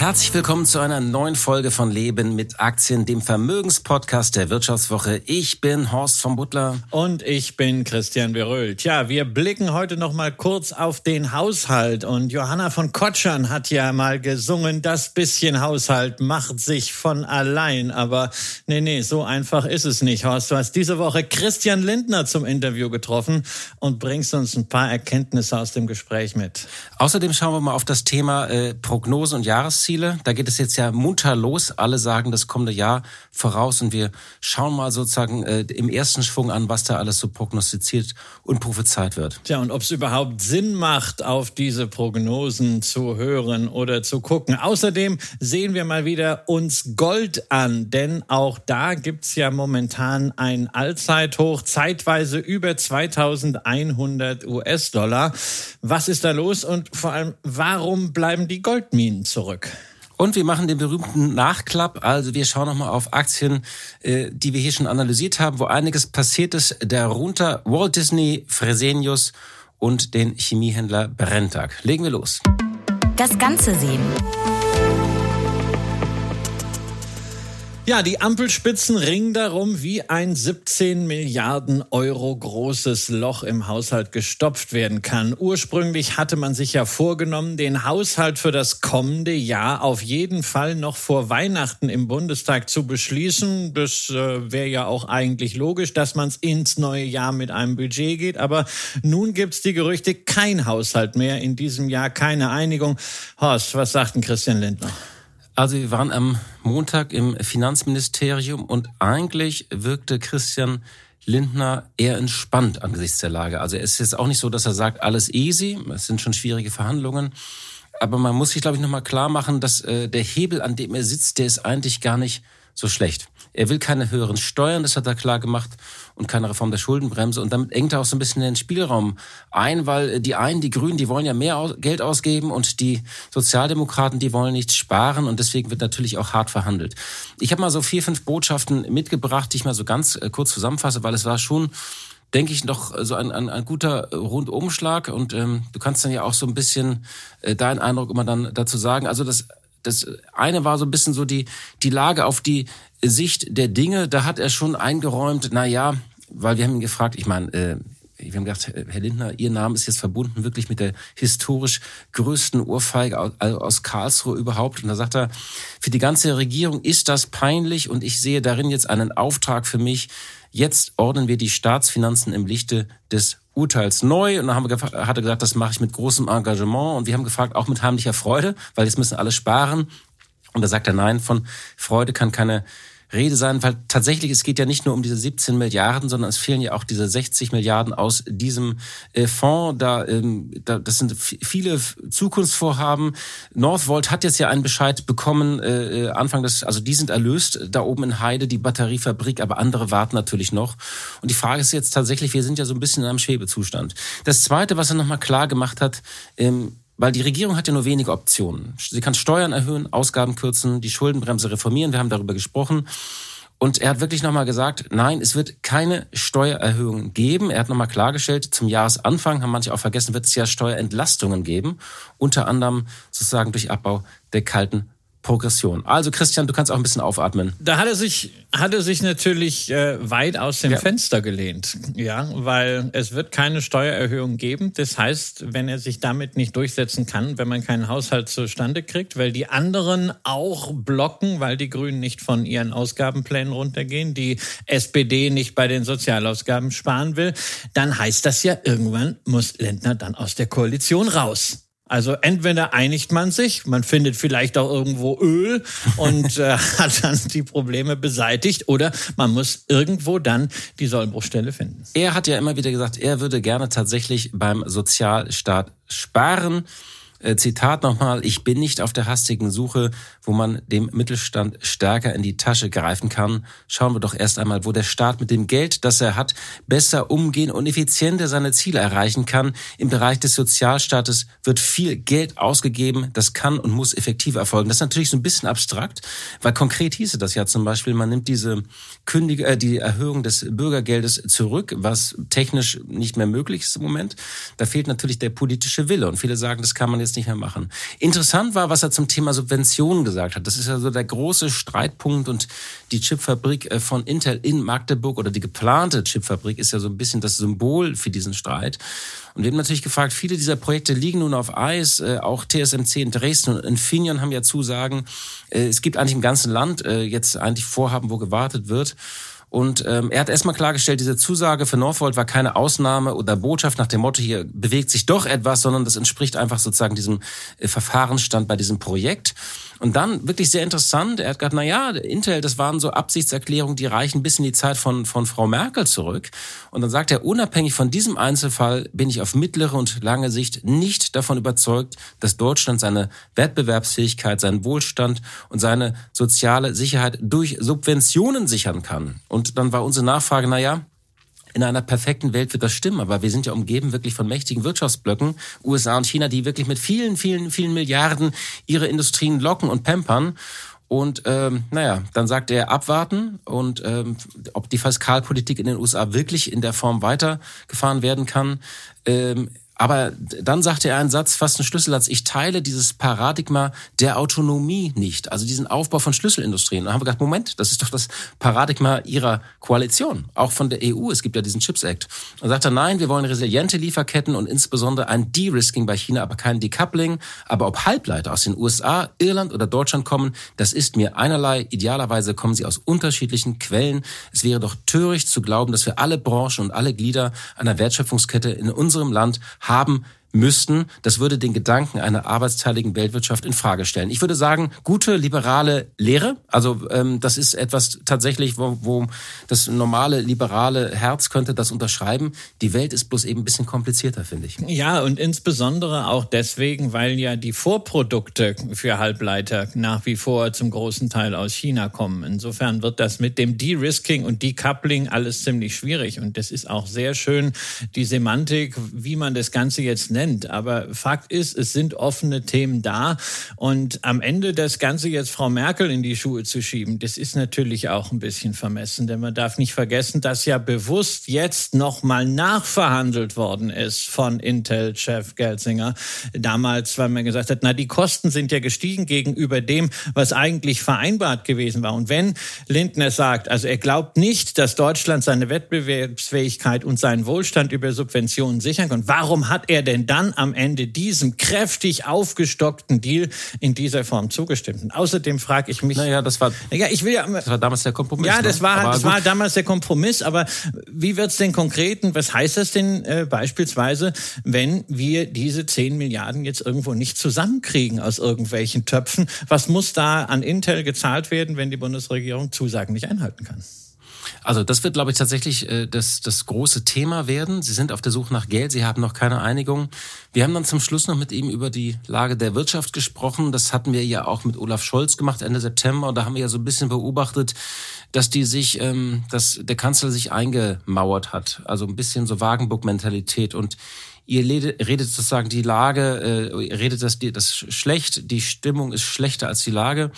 Herzlich willkommen zu einer neuen Folge von Leben mit Aktien, dem Vermögenspodcast der Wirtschaftswoche. Ich bin Horst von Butler. Und ich bin Christian Beröhl. Tja, wir blicken heute noch mal kurz auf den Haushalt. Und Johanna von Kotschern hat ja mal gesungen, das bisschen Haushalt macht sich von allein. Aber nee, nee, so einfach ist es nicht, Horst. Du hast diese Woche Christian Lindner zum Interview getroffen und bringst uns ein paar Erkenntnisse aus dem Gespräch mit. Außerdem schauen wir mal auf das Thema äh, Prognose und Jahresziele. Jahresziele. Da geht es jetzt ja munter los. Alle sagen das kommende Jahr voraus und wir schauen mal sozusagen äh, im ersten Schwung an, was da alles so prognostiziert und prophezeit wird. Tja, und ob es überhaupt Sinn macht, auf diese Prognosen zu hören oder zu gucken. Außerdem sehen wir mal wieder uns Gold an, denn auch da gibt's ja momentan ein Allzeithoch, zeitweise über 2100 US-Dollar. Was ist da los und vor allem, warum bleiben die Goldminen zurück? Und wir machen den berühmten Nachklapp. Also wir schauen nochmal auf Aktien, äh, die wir hier schon analysiert haben, wo einiges passiert ist. Darunter Walt Disney, Fresenius und den Chemiehändler Brenntag. Legen wir los. Das Ganze sehen. Ja, die Ampelspitzen ringen darum, wie ein 17 Milliarden Euro großes Loch im Haushalt gestopft werden kann. Ursprünglich hatte man sich ja vorgenommen, den Haushalt für das kommende Jahr auf jeden Fall noch vor Weihnachten im Bundestag zu beschließen. Das äh, wäre ja auch eigentlich logisch, dass man es ins neue Jahr mit einem Budget geht. Aber nun gibt's die Gerüchte, kein Haushalt mehr in diesem Jahr, keine Einigung. Horst, was sagt denn Christian Lindner? Also wir waren am Montag im Finanzministerium und eigentlich wirkte Christian Lindner eher entspannt angesichts der Lage. Also es ist jetzt auch nicht so, dass er sagt, alles easy, es sind schon schwierige Verhandlungen. Aber man muss sich, glaube ich, nochmal klar machen, dass äh, der Hebel, an dem er sitzt, der ist eigentlich gar nicht so schlecht. Er will keine höheren Steuern, das hat er klar gemacht, und keine Reform der Schuldenbremse. Und damit engt er auch so ein bisschen den Spielraum ein, weil die einen, die Grünen, die wollen ja mehr Geld ausgeben und die Sozialdemokraten, die wollen nichts sparen. Und deswegen wird natürlich auch hart verhandelt. Ich habe mal so vier, fünf Botschaften mitgebracht, die ich mal so ganz äh, kurz zusammenfasse, weil es war schon denke ich, noch so ein, ein, ein guter Rundumschlag. Und ähm, du kannst dann ja auch so ein bisschen äh, deinen Eindruck immer dann dazu sagen. Also das das eine war so ein bisschen so die, die Lage auf die Sicht der Dinge. Da hat er schon eingeräumt, na ja, weil wir haben ihn gefragt, ich meine, äh, wir haben gedacht, Herr Lindner, Ihr Name ist jetzt verbunden wirklich mit der historisch größten Ohrfeige aus Karlsruhe überhaupt. Und da sagt er, für die ganze Regierung ist das peinlich und ich sehe darin jetzt einen Auftrag für mich. Jetzt ordnen wir die Staatsfinanzen im Lichte des Urteils neu. Und dann haben wir hat er gesagt, das mache ich mit großem Engagement. Und wir haben gefragt, auch mit heimlicher Freude, weil jetzt müssen alle sparen. Und da sagt er, nein, von Freude kann keine Rede sein, weil tatsächlich es geht ja nicht nur um diese 17 Milliarden, sondern es fehlen ja auch diese 60 Milliarden aus diesem äh, Fonds. Da, ähm, da, das sind viele Zukunftsvorhaben. Northvolt hat jetzt ja einen Bescheid bekommen, äh, äh, Anfang des, also die sind erlöst, da oben in Heide, die Batteriefabrik, aber andere warten natürlich noch. Und die Frage ist jetzt tatsächlich, wir sind ja so ein bisschen in einem Schwebezustand. Das Zweite, was er nochmal klar gemacht hat, ähm, weil die Regierung hat ja nur wenige Optionen. Sie kann Steuern erhöhen, Ausgaben kürzen, die Schuldenbremse reformieren. Wir haben darüber gesprochen. Und er hat wirklich nochmal gesagt, nein, es wird keine Steuererhöhungen geben. Er hat nochmal klargestellt, zum Jahresanfang, haben manche auch vergessen, wird es ja Steuerentlastungen geben. Unter anderem sozusagen durch Abbau der kalten Progression. Also Christian, du kannst auch ein bisschen aufatmen. Da hat er sich, hat er sich natürlich äh, weit aus dem ja. Fenster gelehnt, ja, weil es wird keine Steuererhöhung geben. Das heißt, wenn er sich damit nicht durchsetzen kann, wenn man keinen Haushalt zustande kriegt, weil die anderen auch blocken, weil die Grünen nicht von ihren Ausgabenplänen runtergehen, die SPD nicht bei den Sozialausgaben sparen will, dann heißt das ja irgendwann muss Lindner dann aus der Koalition raus. Also entweder einigt man sich, man findet vielleicht auch irgendwo Öl und äh, hat dann die Probleme beseitigt, oder man muss irgendwo dann die Sollbruchstelle finden. Er hat ja immer wieder gesagt, er würde gerne tatsächlich beim Sozialstaat sparen. Äh, Zitat nochmal, ich bin nicht auf der hastigen Suche, wo man dem Mittelstand stärker in die Tasche greifen kann. Schauen wir doch erst einmal, wo der Staat mit dem Geld, das er hat, besser umgehen und effizienter seine Ziele erreichen kann. Im Bereich des Sozialstaates wird viel Geld ausgegeben. Das kann und muss effektiv erfolgen. Das ist natürlich so ein bisschen abstrakt, weil konkret hieße das ja zum Beispiel, man nimmt diese Kündige, äh, die Erhöhung des Bürgergeldes zurück, was technisch nicht mehr möglich ist im Moment. Da fehlt natürlich der politische Wille und viele sagen, das kann man jetzt nicht mehr machen. Interessant war, was er zum Thema Subventionen gesagt hat. Das ist ja so der große Streitpunkt und die Chipfabrik äh, von Intel in Magdeburg oder die geplante Chipfabrik ist ja so ein bisschen das Symbol für diesen Streit. Und wir haben natürlich gefragt, viele dieser Projekte liegen nun auf Eis. Äh, auch TSMC in Dresden und Infineon haben ja Zusagen. Äh, es gibt eigentlich im ganzen Land jetzt eigentlich Vorhaben, wo gewartet wird. Und ähm, er hat erstmal klargestellt, diese Zusage für Northvolt war keine Ausnahme oder Botschaft nach dem Motto, hier bewegt sich doch etwas, sondern das entspricht einfach sozusagen diesem äh, Verfahrensstand bei diesem Projekt. Und dann wirklich sehr interessant, er hat gesagt, na ja, Intel, das waren so Absichtserklärungen, die reichen bis in die Zeit von, von Frau Merkel zurück. Und dann sagt er, unabhängig von diesem Einzelfall bin ich auf mittlere und lange Sicht nicht davon überzeugt, dass Deutschland seine Wettbewerbsfähigkeit, seinen Wohlstand und seine soziale Sicherheit durch Subventionen sichern kann. Und dann war unsere Nachfrage, na ja, in einer perfekten Welt wird das stimmen, aber wir sind ja umgeben wirklich von mächtigen Wirtschaftsblöcken, USA und China, die wirklich mit vielen, vielen, vielen Milliarden ihre Industrien locken und pampern. Und ähm, naja, dann sagt er abwarten und ähm, ob die Fiskalpolitik in den USA wirklich in der Form weitergefahren werden kann. Ähm, aber dann sagte er einen Satz, fast ein Schlüsselsatz, ich teile dieses Paradigma der Autonomie nicht, also diesen Aufbau von Schlüsselindustrien. Dann haben wir gedacht, Moment, das ist doch das Paradigma ihrer Koalition, auch von der EU. Es gibt ja diesen Chips Act. Und sagt er, nein, wir wollen resiliente Lieferketten und insbesondere ein De-Risking bei China, aber kein Decoupling. Aber ob Halbleiter aus den USA, Irland oder Deutschland kommen, das ist mir einerlei. Idealerweise kommen sie aus unterschiedlichen Quellen. Es wäre doch töricht zu glauben, dass wir alle Branchen und alle Glieder einer Wertschöpfungskette in unserem Land haben müssten. Das würde den Gedanken einer arbeitsteiligen Weltwirtschaft in Frage stellen. Ich würde sagen, gute liberale Lehre. Also ähm, das ist etwas tatsächlich, wo, wo das normale liberale Herz könnte das unterschreiben. Die Welt ist bloß eben ein bisschen komplizierter, finde ich. Ja, und insbesondere auch deswegen, weil ja die Vorprodukte für Halbleiter nach wie vor zum großen Teil aus China kommen. Insofern wird das mit dem De-Risking und Decoupling alles ziemlich schwierig. Und das ist auch sehr schön die Semantik, wie man das Ganze jetzt nennt nennt. Aber Fakt ist, es sind offene Themen da. Und am Ende das Ganze jetzt Frau Merkel in die Schuhe zu schieben, das ist natürlich auch ein bisschen vermessen. Denn man darf nicht vergessen, dass ja bewusst jetzt nochmal nachverhandelt worden ist von Intel-Chef Gelsinger. Damals, weil man gesagt hat, na, die Kosten sind ja gestiegen gegenüber dem, was eigentlich vereinbart gewesen war. Und wenn Lindner sagt, also er glaubt nicht, dass Deutschland seine Wettbewerbsfähigkeit und seinen Wohlstand über Subventionen sichern kann, warum hat er denn dann am Ende diesem kräftig aufgestockten Deal in dieser Form zugestimmt. Und außerdem frage ich mich. Naja, das war. Ja, ich will ja. Das war damals der Kompromiss. Ja, das ne? war, das war damals der Kompromiss. Aber wie wird's denn konkreten? Was heißt das denn äh, beispielsweise, wenn wir diese 10 Milliarden jetzt irgendwo nicht zusammenkriegen aus irgendwelchen Töpfen? Was muss da an Intel gezahlt werden, wenn die Bundesregierung Zusagen nicht einhalten kann? Also das wird, glaube ich, tatsächlich äh, das, das große Thema werden. Sie sind auf der Suche nach Geld, Sie haben noch keine Einigung. Wir haben dann zum Schluss noch mit ihm über die Lage der Wirtschaft gesprochen. Das hatten wir ja auch mit Olaf Scholz gemacht Ende September. Und da haben wir ja so ein bisschen beobachtet, dass die sich, ähm, dass der Kanzler sich eingemauert hat. Also ein bisschen so Wagenburg-Mentalität. Und ihr redet sozusagen die Lage, äh, redet das, das schlecht, die Stimmung ist schlechter als die Lage.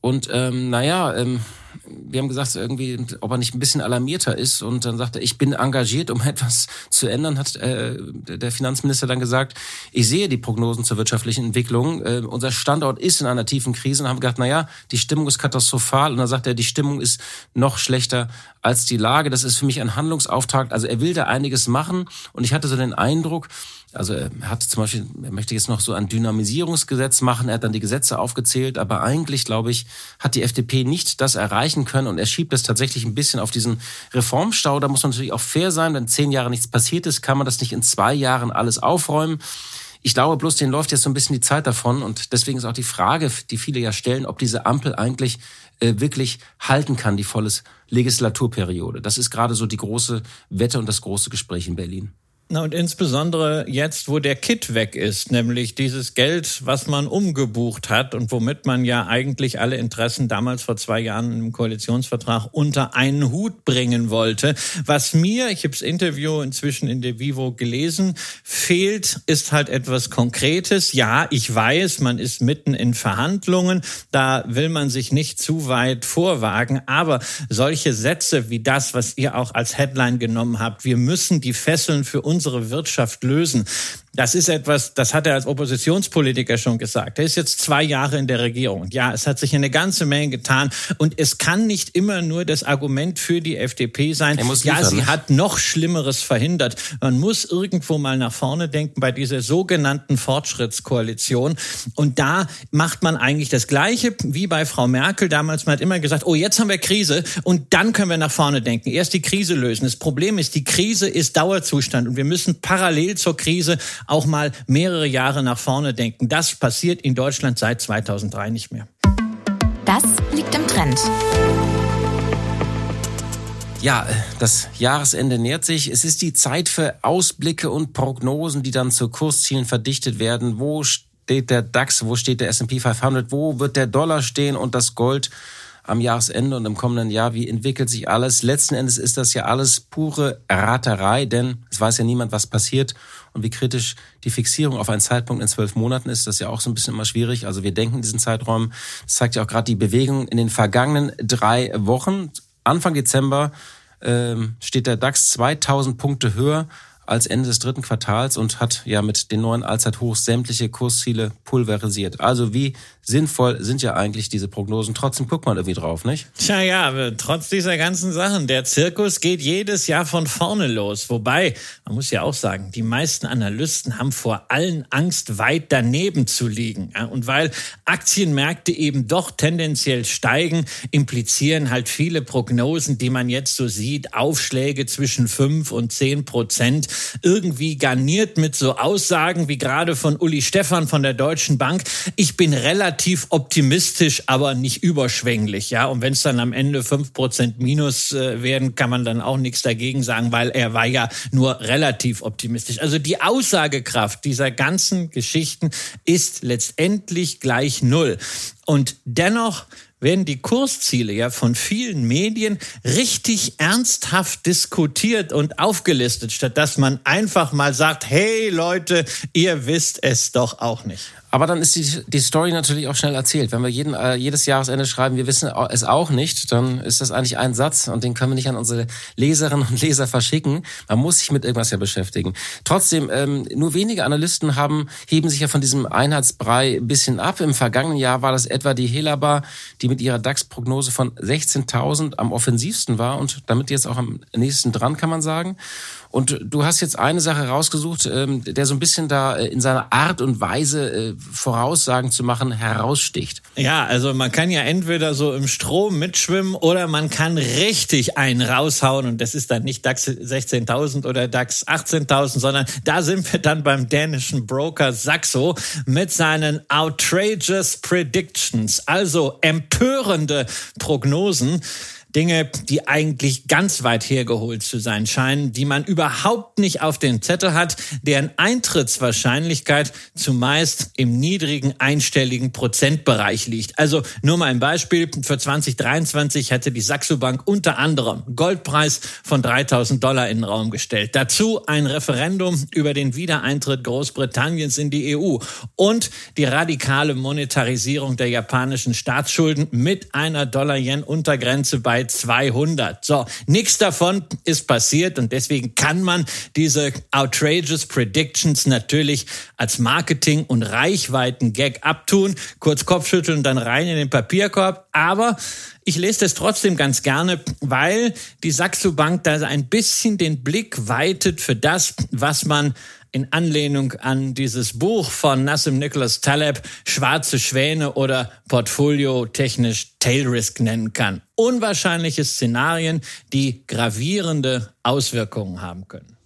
Und ähm, naja, ähm, wir haben gesagt, irgendwie, ob er nicht ein bisschen alarmierter ist. Und dann sagt er, ich bin engagiert, um etwas zu ändern, hat äh, der Finanzminister dann gesagt, ich sehe die Prognosen zur wirtschaftlichen Entwicklung. Äh, unser Standort ist in einer tiefen Krise. Und haben gesagt, na ja, die Stimmung ist katastrophal. Und dann sagt er, die Stimmung ist noch schlechter als die Lage. Das ist für mich ein Handlungsauftrag. Also er will da einiges machen. Und ich hatte so den Eindruck, also er hat zum Beispiel, er möchte jetzt noch so ein Dynamisierungsgesetz machen, er hat dann die Gesetze aufgezählt, aber eigentlich, glaube ich, hat die FDP nicht das erreichen können und er schiebt es tatsächlich ein bisschen auf diesen Reformstau. Da muss man natürlich auch fair sein, wenn zehn Jahre nichts passiert ist, kann man das nicht in zwei Jahren alles aufräumen. Ich glaube bloß, denen läuft jetzt so ein bisschen die Zeit davon und deswegen ist auch die Frage, die viele ja stellen, ob diese Ampel eigentlich äh, wirklich halten kann, die volle Legislaturperiode. Das ist gerade so die große Wette und das große Gespräch in Berlin. Na und insbesondere jetzt, wo der Kit weg ist, nämlich dieses Geld, was man umgebucht hat und womit man ja eigentlich alle Interessen damals vor zwei Jahren im Koalitionsvertrag unter einen Hut bringen wollte. Was mir, ich habe das Interview inzwischen in der Vivo gelesen, fehlt, ist halt etwas Konkretes. Ja, ich weiß, man ist mitten in Verhandlungen, da will man sich nicht zu weit vorwagen, aber solche Sätze wie das, was ihr auch als Headline genommen habt, wir müssen die Fesseln für uns unsere Wirtschaft lösen. Das ist etwas, das hat er als Oppositionspolitiker schon gesagt. Er ist jetzt zwei Jahre in der Regierung. Ja, es hat sich eine ganze Menge getan. Und es kann nicht immer nur das Argument für die FDP sein. ja, sie hat noch Schlimmeres verhindert. Man muss irgendwo mal nach vorne denken bei dieser sogenannten Fortschrittskoalition. Und da macht man eigentlich das Gleiche wie bei Frau Merkel damals. Man hat immer gesagt, oh, jetzt haben wir Krise und dann können wir nach vorne denken. Erst die Krise lösen. Das Problem ist, die Krise ist Dauerzustand und wir müssen parallel zur Krise auch mal mehrere Jahre nach vorne denken. Das passiert in Deutschland seit 2003 nicht mehr. Das liegt im Trend. Ja, das Jahresende nähert sich. Es ist die Zeit für Ausblicke und Prognosen, die dann zu Kurszielen verdichtet werden. Wo steht der DAX? Wo steht der S&P 500? Wo wird der Dollar stehen und das Gold? am Jahresende und im kommenden Jahr, wie entwickelt sich alles. Letzten Endes ist das ja alles pure Raterei, denn es weiß ja niemand, was passiert und wie kritisch die Fixierung auf einen Zeitpunkt in zwölf Monaten ist. Das ist ja auch so ein bisschen immer schwierig. Also wir denken diesen Zeiträumen. Das zeigt ja auch gerade die Bewegung in den vergangenen drei Wochen. Anfang Dezember ähm, steht der DAX 2000 Punkte höher als Ende des dritten Quartals und hat ja mit den neuen Allzeithochs sämtliche Kursziele pulverisiert. Also wie sinnvoll sind ja eigentlich diese Prognosen. Trotzdem guckt man irgendwie drauf, nicht? Tja, ja, trotz dieser ganzen Sachen, der Zirkus geht jedes Jahr von vorne los. Wobei, man muss ja auch sagen, die meisten Analysten haben vor allen Angst, weit daneben zu liegen. Und weil Aktienmärkte eben doch tendenziell steigen, implizieren halt viele Prognosen, die man jetzt so sieht, Aufschläge zwischen fünf und zehn Prozent, irgendwie garniert mit so Aussagen wie gerade von Uli Stephan von der Deutschen Bank. Ich bin relativ relativ optimistisch, aber nicht überschwänglich. Ja, und wenn es dann am Ende fünf Prozent minus äh, werden, kann man dann auch nichts dagegen sagen, weil er war ja nur relativ optimistisch. Also die Aussagekraft dieser ganzen Geschichten ist letztendlich gleich null. Und dennoch werden die Kursziele ja von vielen Medien richtig ernsthaft diskutiert und aufgelistet, statt dass man einfach mal sagt, hey Leute, ihr wisst es doch auch nicht. Aber dann ist die, die Story natürlich auch schnell erzählt. Wenn wir jeden, äh, jedes Jahresende schreiben, wir wissen es auch nicht, dann ist das eigentlich ein Satz und den können wir nicht an unsere Leserinnen und Leser verschicken. Man muss sich mit irgendwas ja beschäftigen. Trotzdem, ähm, nur wenige Analysten haben, heben sich ja von diesem Einheitsbrei ein bisschen ab. Im vergangenen Jahr war das etwa die Helaba, die mit ihrer DAX-Prognose von 16.000 am offensivsten war und damit jetzt auch am nächsten dran, kann man sagen. Und du hast jetzt eine Sache rausgesucht, ähm, der so ein bisschen da äh, in seiner Art und Weise äh, Voraussagen zu machen heraussticht. Ja, also man kann ja entweder so im Strom mitschwimmen oder man kann richtig einen raushauen und das ist dann nicht DAX 16.000 oder DAX 18.000, sondern da sind wir dann beim dänischen Broker Saxo mit seinen outrageous predictions, also empörende Prognosen. Dinge, die eigentlich ganz weit hergeholt zu sein scheinen, die man überhaupt nicht auf den Zettel hat, deren Eintrittswahrscheinlichkeit zumeist im niedrigen einstelligen Prozentbereich liegt. Also nur mal ein Beispiel. Für 2023 hätte die Saxo Bank unter anderem Goldpreis von 3000 Dollar in den Raum gestellt. Dazu ein Referendum über den Wiedereintritt Großbritanniens in die EU und die radikale Monetarisierung der japanischen Staatsschulden mit einer Dollar-Yen-Untergrenze bei bei 200. So, nichts davon ist passiert und deswegen kann man diese outrageous Predictions natürlich als Marketing- und Reichweiten-Gag abtun, kurz Kopfschütteln und dann rein in den Papierkorb. Aber ich lese das trotzdem ganz gerne, weil die Saxo Bank da ein bisschen den Blick weitet für das, was man in Anlehnung an dieses Buch von Nassim Nicholas Taleb Schwarze Schwäne oder Portfolio technisch Tail Risk nennen kann. Unwahrscheinliche Szenarien, die gravierende Auswirkungen haben können.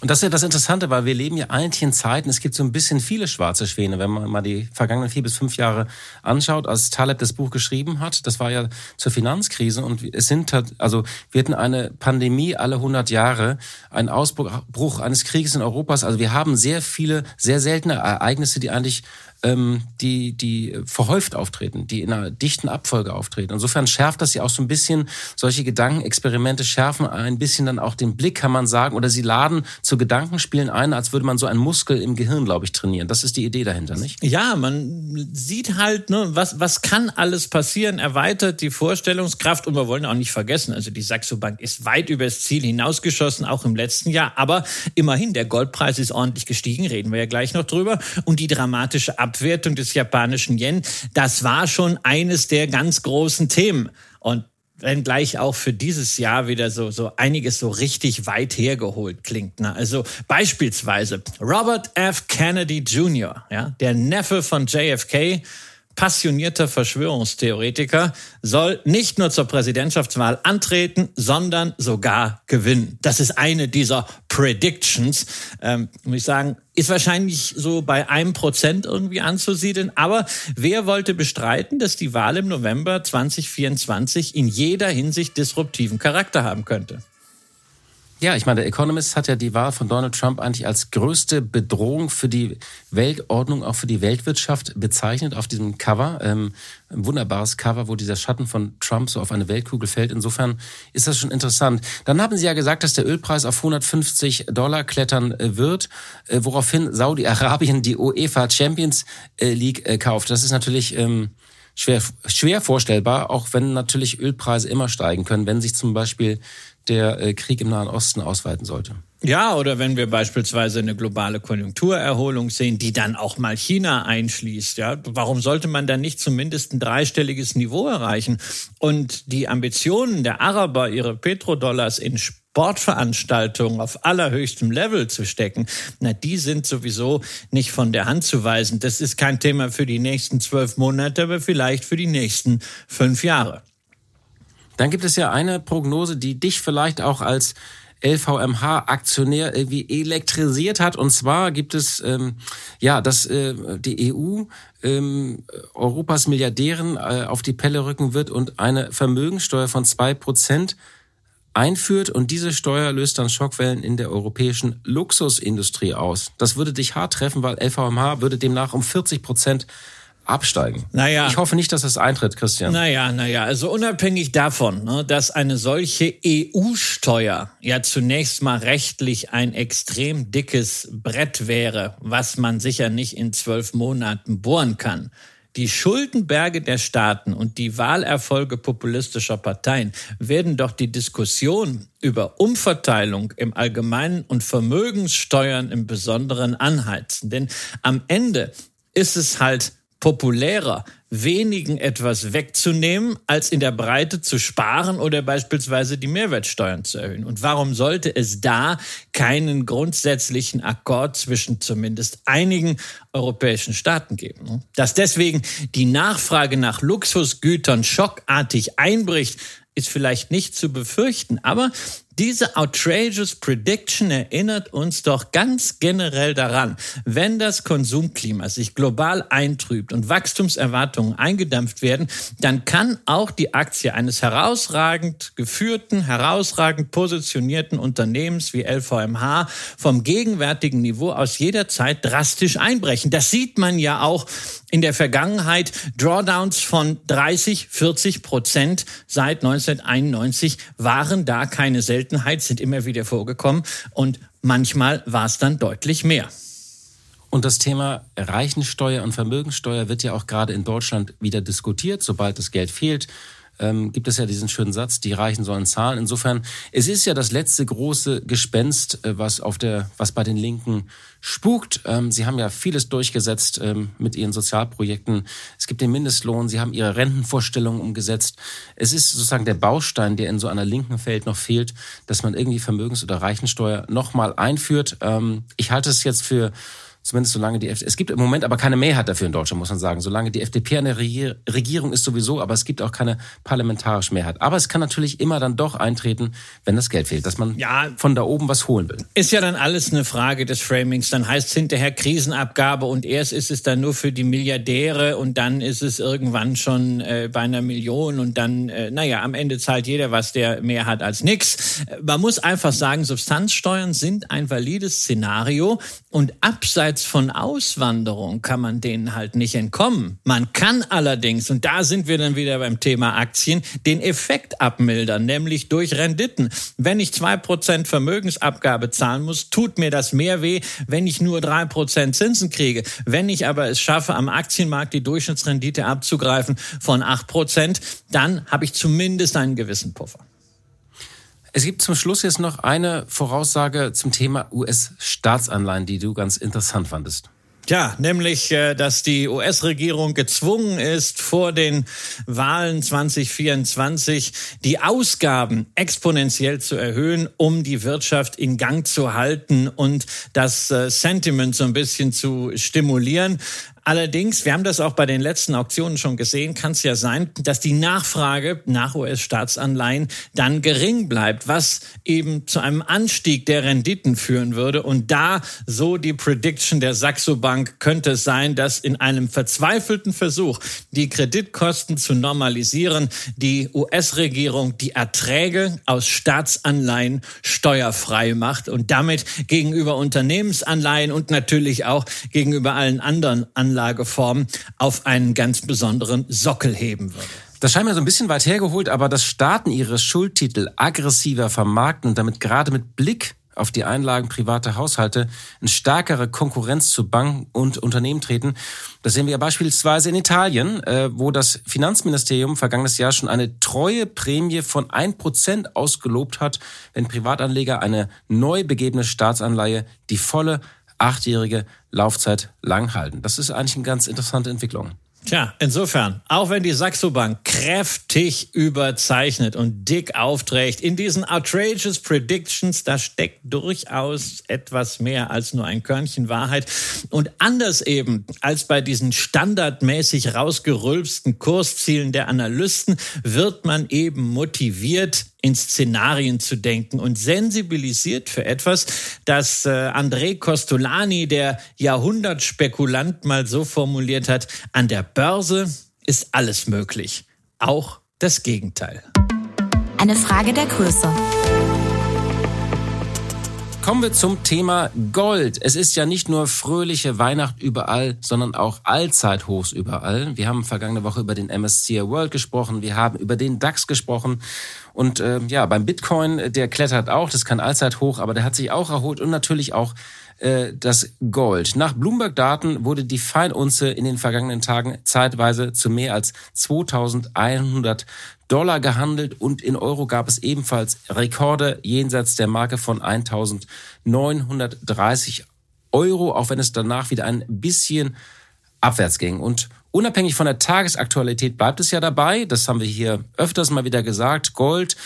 Und das ist ja das Interessante, weil wir leben ja eigentlich in Zeiten, es gibt so ein bisschen viele schwarze Schwäne, wenn man mal die vergangenen vier bis fünf Jahre anschaut, als Taleb das Buch geschrieben hat. Das war ja zur Finanzkrise und es sind, also wir hatten eine Pandemie alle 100 Jahre, ein Ausbruch eines Krieges in Europas. Also wir haben sehr viele, sehr seltene Ereignisse, die eigentlich ähm, die, die verhäuft auftreten, die in einer dichten Abfolge auftreten. Insofern schärft das ja auch so ein bisschen, solche Gedankenexperimente schärfen ein bisschen dann auch den Blick, kann man sagen, oder sie laden zu Gedankenspielen ein, als würde man so einen Muskel im Gehirn, glaube ich, trainieren. Das ist die Idee dahinter, nicht? Ja, man sieht halt, ne, was, was kann alles passieren, erweitert die Vorstellungskraft und wir wollen auch nicht vergessen, also die Saxo Bank ist weit übers Ziel hinausgeschossen, auch im letzten Jahr, aber immerhin, der Goldpreis ist ordentlich gestiegen, reden wir ja gleich noch drüber und die dramatische Ab Abwertung des japanischen Yen, das war schon eines der ganz großen Themen. Und wenn gleich auch für dieses Jahr wieder so, so einiges so richtig weit hergeholt klingt. Ne? Also beispielsweise Robert F. Kennedy Jr., ja, der Neffe von JFK, passionierter Verschwörungstheoretiker, soll nicht nur zur Präsidentschaftswahl antreten, sondern sogar gewinnen. Das ist eine dieser Predictions. Ähm, muss ich sagen, ist wahrscheinlich so bei einem Prozent irgendwie anzusiedeln. Aber wer wollte bestreiten, dass die Wahl im November 2024 in jeder Hinsicht disruptiven Charakter haben könnte? Ja, ich meine, der Economist hat ja die Wahl von Donald Trump eigentlich als größte Bedrohung für die Weltordnung, auch für die Weltwirtschaft bezeichnet auf diesem Cover. Ähm, ein wunderbares Cover, wo dieser Schatten von Trump so auf eine Weltkugel fällt. Insofern ist das schon interessant. Dann haben Sie ja gesagt, dass der Ölpreis auf 150 Dollar klettern äh, wird, äh, woraufhin Saudi-Arabien die UEFA Champions äh, League kauft. Das ist natürlich... Ähm, schwer, schwer vorstellbar, auch wenn natürlich Ölpreise immer steigen können, wenn sich zum Beispiel der äh, Krieg im Nahen Osten ausweiten sollte. Ja, oder wenn wir beispielsweise eine globale Konjunkturerholung sehen, die dann auch mal China einschließt, ja, warum sollte man dann nicht zumindest ein dreistelliges Niveau erreichen? Und die Ambitionen der Araber, ihre Petrodollars in Sportveranstaltungen auf allerhöchstem Level zu stecken, na, die sind sowieso nicht von der Hand zu weisen. Das ist kein Thema für die nächsten zwölf Monate, aber vielleicht für die nächsten fünf Jahre. Dann gibt es ja eine Prognose, die dich vielleicht auch als LVMH-Aktionär irgendwie elektrisiert hat. Und zwar gibt es ähm, ja, dass äh, die EU ähm, Europas Milliardären äh, auf die Pelle rücken wird und eine Vermögensteuer von zwei Prozent einführt und diese Steuer löst dann Schockwellen in der europäischen Luxusindustrie aus. Das würde dich hart treffen, weil LVMH würde demnach um 40 Prozent absteigen. Naja. Ich hoffe nicht, dass das eintritt, Christian. Naja, naja, also unabhängig davon, ne, dass eine solche EU-Steuer ja zunächst mal rechtlich ein extrem dickes Brett wäre, was man sicher nicht in zwölf Monaten bohren kann. Die Schuldenberge der Staaten und die Wahlerfolge populistischer Parteien werden doch die Diskussion über Umverteilung im Allgemeinen und Vermögenssteuern im Besonderen anheizen. Denn am Ende ist es halt populärer, wenigen etwas wegzunehmen, als in der Breite zu sparen oder beispielsweise die Mehrwertsteuern zu erhöhen. Und warum sollte es da keinen grundsätzlichen Akkord zwischen zumindest einigen europäischen Staaten geben? Dass deswegen die Nachfrage nach Luxusgütern schockartig einbricht, ist vielleicht nicht zu befürchten, aber diese outrageous prediction erinnert uns doch ganz generell daran, wenn das Konsumklima sich global eintrübt und Wachstumserwartungen eingedampft werden, dann kann auch die Aktie eines herausragend geführten, herausragend positionierten Unternehmens wie LVMH vom gegenwärtigen Niveau aus jeder Zeit drastisch einbrechen. Das sieht man ja auch in der Vergangenheit. Drawdowns von 30, 40 Prozent seit 1991 waren da keine seltenen Seltenheit, sind immer wieder vorgekommen und manchmal war es dann deutlich mehr. Und das Thema Reichensteuer und Vermögensteuer wird ja auch gerade in Deutschland wieder diskutiert, sobald das Geld fehlt ähm, gibt es ja diesen schönen Satz, die Reichen sollen zahlen. Insofern, es ist ja das letzte große Gespenst, äh, was auf der, was bei den Linken spukt. Ähm, sie haben ja vieles durchgesetzt ähm, mit ihren Sozialprojekten. Es gibt den Mindestlohn, sie haben ihre Rentenvorstellungen umgesetzt. Es ist sozusagen der Baustein, der in so einer linken Feld noch fehlt, dass man irgendwie Vermögens- oder Reichensteuer nochmal einführt. Ähm, ich halte es jetzt für Zumindest solange die FDP, es gibt im Moment aber keine Mehrheit dafür in Deutschland, muss man sagen. Solange die FDP eine Regierung ist sowieso, aber es gibt auch keine parlamentarische Mehrheit. Aber es kann natürlich immer dann doch eintreten, wenn das Geld fehlt, dass man ja, von da oben was holen will. Ist ja dann alles eine Frage des Framings. Dann heißt es hinterher Krisenabgabe und erst ist es dann nur für die Milliardäre und dann ist es irgendwann schon äh, bei einer Million und dann, äh, naja, am Ende zahlt jeder, was der mehr hat als nix. Man muss einfach sagen, Substanzsteuern sind ein valides Szenario und abseits abseits von Auswanderung kann man denen halt nicht entkommen. Man kann allerdings, und da sind wir dann wieder beim Thema Aktien, den Effekt abmildern, nämlich durch Renditen. Wenn ich zwei Prozent Vermögensabgabe zahlen muss, tut mir das mehr weh, wenn ich nur drei Prozent Zinsen kriege. Wenn ich aber es schaffe, am Aktienmarkt die Durchschnittsrendite abzugreifen von acht Prozent, dann habe ich zumindest einen gewissen Puffer. Es gibt zum Schluss jetzt noch eine Voraussage zum Thema US-Staatsanleihen, die du ganz interessant fandest. Ja, nämlich, äh, dass die US-Regierung gezwungen ist, vor den Wahlen 2024 die Ausgaben exponentiell zu erhöhen, um die Wirtschaft in Gang zu halten und das äh, Sentiment so ein bisschen zu stimulieren. Allerdings, wir haben das auch bei den letzten Auktionen schon gesehen, kann es ja sein, dass die Nachfrage nach US-Staatsanleihen dann gering bleibt, was eben zu einem Anstieg der Renditen führen würde. Und da, so die Prediction der Saxo Bank, könnte es sein, dass in einem verzweifelten Versuch, die Kreditkosten zu normalisieren, die US-Regierung die Erträge aus Staatsanleihen steuerfrei macht und damit gegenüber Unternehmensanleihen und natürlich auch gegenüber allen anderen Anleihen Anlageform auf einen ganz besonderen Sockel heben würde. Das scheint mir so ein bisschen weit hergeholt, aber dass Staaten ihre Schuldtitel aggressiver vermarkten und damit gerade mit Blick auf die Einlagen privater Haushalte in stärkere Konkurrenz zu Banken und Unternehmen treten. Das sehen wir ja beispielsweise in Italien, äh, wo das Finanzministerium vergangenes Jahr schon eine treue Prämie von ein Prozent ausgelobt hat, wenn Privatanleger eine neu begebene Staatsanleihe die volle achtjährige Laufzeit lang halten. Das ist eigentlich eine ganz interessante Entwicklung. Tja, insofern, auch wenn die Saxo Bank kräftig überzeichnet und dick aufträgt, in diesen outrageous Predictions, da steckt durchaus etwas mehr als nur ein Körnchen Wahrheit. Und anders eben als bei diesen standardmäßig rausgerülpsten Kurszielen der Analysten wird man eben motiviert, in Szenarien zu denken und sensibilisiert für etwas, das äh, André Costolani, der Jahrhundertspekulant, mal so formuliert hat, an der Börse ist alles möglich, auch das Gegenteil. Eine Frage der Größe. Kommen wir zum Thema Gold. Es ist ja nicht nur fröhliche Weihnacht überall, sondern auch Allzeithochs überall. Wir haben vergangene Woche über den MSCI World gesprochen, wir haben über den DAX gesprochen und äh, ja, beim Bitcoin, der klettert auch, das kann Allzeithoch, aber der hat sich auch erholt und natürlich auch äh, das Gold. Nach Bloomberg-Daten wurde die Feinunze in den vergangenen Tagen zeitweise zu mehr als 2100 Dollar gehandelt und in Euro gab es ebenfalls Rekorde jenseits der Marke von 1930 Euro, auch wenn es danach wieder ein bisschen abwärts ging. Und unabhängig von der Tagesaktualität bleibt es ja dabei, das haben wir hier öfters mal wieder gesagt, Gold